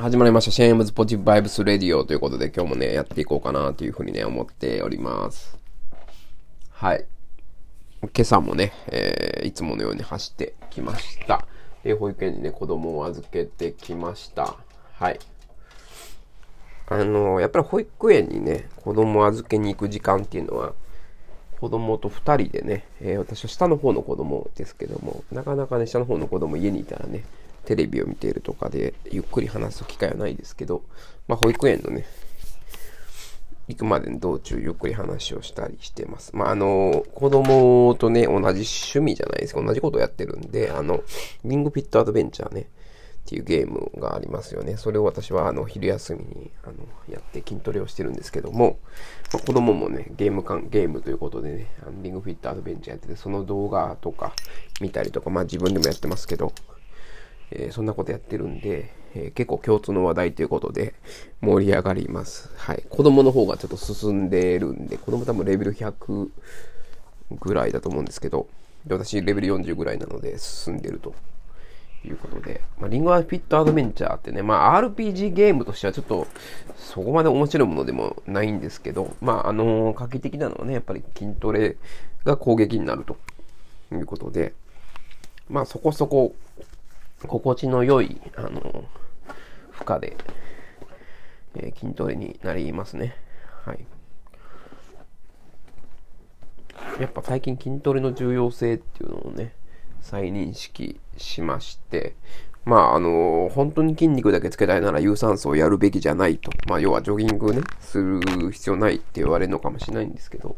始まりました。シェームズポジティブバイブスレディオということで今日もね、やっていこうかなというふうにね、思っております。はい。今朝もね、えー、いつものように走ってきました。で、保育園にね、子供を預けてきました。はい。あのやっぱり保育園にね、子供を預けに行く時間っていうのは、子供と2人でね、えー、私は下の方の子供ですけども、なかなかね、下の方の子供家にいたらね、テレビを見ているとかで、ゆっくり話す機会はないですけど、まあ、保育園のね、行くまでの道中、ゆっくり話をしたりしてます。まあ、あの、子供とね、同じ趣味じゃないですか、同じことをやってるんで、あの、リングフィットアドベンチャーね、っていうゲームがありますよね。それを私はあの昼休みにあのやって筋トレをしてるんですけども、まあ、子供もね、ゲーム感、ゲームということでね、あのリングフィットアドベンチャーやってて、その動画とか見たりとか、まあ自分でもやってますけど、えー、そんなことやってるんで、えー、結構共通の話題ということで盛り上がります。はい。子供の方がちょっと進んでるんで、子供多分レベル100ぐらいだと思うんですけど、で私レベル40ぐらいなので進んでるということで、まあ、リンゴアフィットアドベンチャーってね、まあ、RPG ゲームとしてはちょっと、そこまで面白いものでもないんですけど、まあ、あのー、画期的なのはね、やっぱり筋トレが攻撃になるということで、まあ、そこそこ、心地の良い、あの、負荷で、えー、筋トレになりますね。はい。やっぱ最近筋トレの重要性っていうのをね、再認識しまして、まあ、あの、本当に筋肉だけつけたいなら有酸素をやるべきじゃないと。まあ、要はジョギングね、する必要ないって言われるのかもしれないんですけど、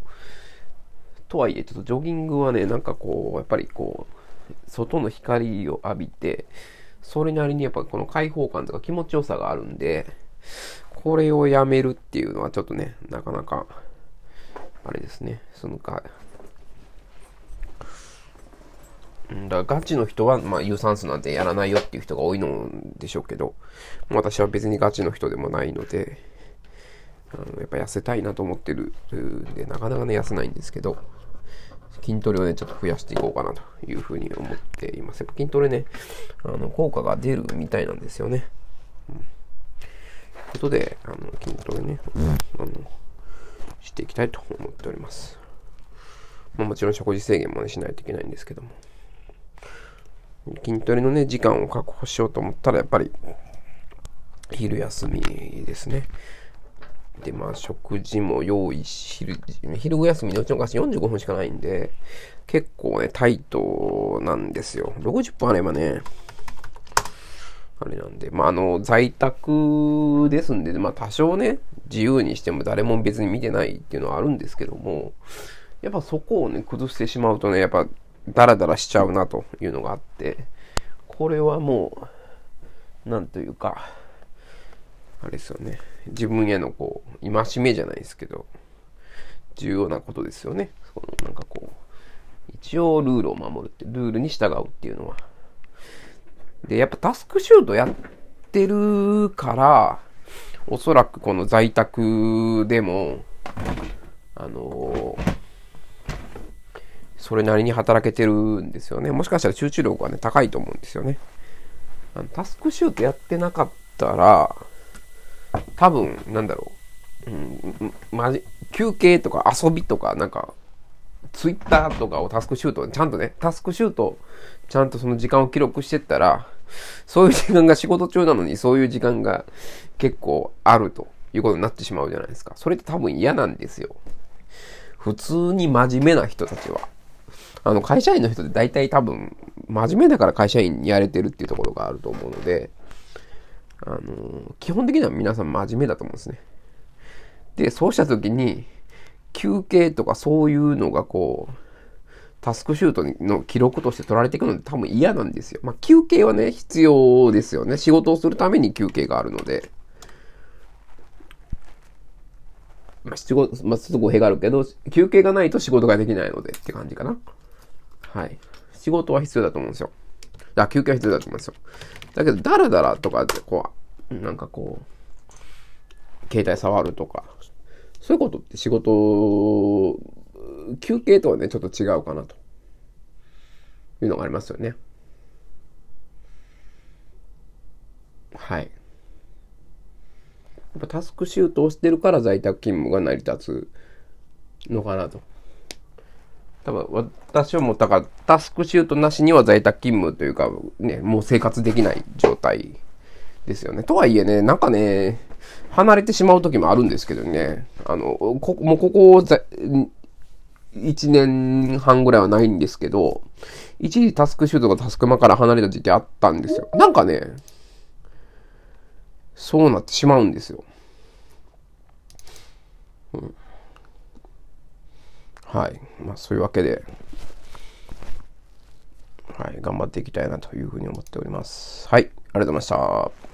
とはいえ、ちょっとジョギングはね、なんかこう、やっぱりこう、外の光を浴びて、それなりにやっぱこの開放感とか気持ちよさがあるんで、これをやめるっていうのはちょっとね、なかなか、あれですね、そのか、だガチの人は、まあ、有酸素なんてやらないよっていう人が多いのでしょうけど、私は別にガチの人でもないので、あのやっぱ痩せたいなと思ってるんで、なかなかね、痩せないんですけど、筋トレをね、ちょっと増やしていこうかなというふうに思っています。筋トレね、あの、効果が出るみたいなんですよね。うん。ということで、あの、筋トレね、あの、していきたいと思っております。まあ、もちろん食事制限もね、しないといけないんですけども。筋トレのね、時間を確保しようと思ったら、やっぱり、昼休みですね。で、まあ、食事も用意し、昼、昼休みのうちの昔45分しかないんで、結構ね、タイトなんですよ。60分あればね、あれなんで、まあ、あの、在宅ですんで、まあ、多少ね、自由にしても誰も別に見てないっていうのはあるんですけども、やっぱそこをね、崩してしまうとね、やっぱ、ダラダラしちゃうなというのがあって、これはもう、なんというか、あれですよね。自分へのこう、戒めじゃないですけど、重要なことですよね。そのなんかこう、一応ルールを守るって、ルールに従うっていうのは。で、やっぱタスクシュートやってるから、おそらくこの在宅でも、あのーそれなりに働けてるんですよね。もしかしたら集中力がね、高いと思うんですよね。あのタスクシュートやってなかったら、多分、なんだろう。うん、まじ、休憩とか遊びとか、なんか、ツイッターとかをタスクシュート、ちゃんとね、タスクシュート、ちゃんとその時間を記録してったら、そういう時間が仕事中なのに、そういう時間が結構あるということになってしまうじゃないですか。それって多分嫌なんですよ。普通に真面目な人たちは。あの、会社員の人って大体多分、真面目だから会社員やれてるっていうところがあると思うので、あの、基本的には皆さん真面目だと思うんですね。で、そうした時に、休憩とかそういうのがこう、タスクシュートの記録として取られていくのって多分嫌なんですよ。まあ、休憩はね、必要ですよね。仕事をするために休憩があるので。まあ、仕事、まあ、ちょっと語弊があるけど、休憩がないと仕事ができないのでって感じかな。はい。仕事は必要だと思うんですよ。あ、休憩は必要だと思うんですよ。だけど、ダラダラとかって、こう、なんかこう、携帯触るとか、そういうことって仕事、休憩とはね、ちょっと違うかなと。いうのがありますよね。はい。やっぱタスクシュートをしてるから在宅勤務が成り立つのかなと。多分私はもうだからタスクシュートなしには在宅勤務というかね、もう生活できない状態ですよね。とはいえね、なんかね、離れてしまう時もあるんですけどね、あの、ここもうここ1年半ぐらいはないんですけど、一時タスクシュートがタスクマから離れた時期あったんですよ。なんかね、そうなってしまうんですよ。うん。はい。まあそういうわけで、はい、頑張っていきたいなというふうに思っております。はい、ありがとうございました。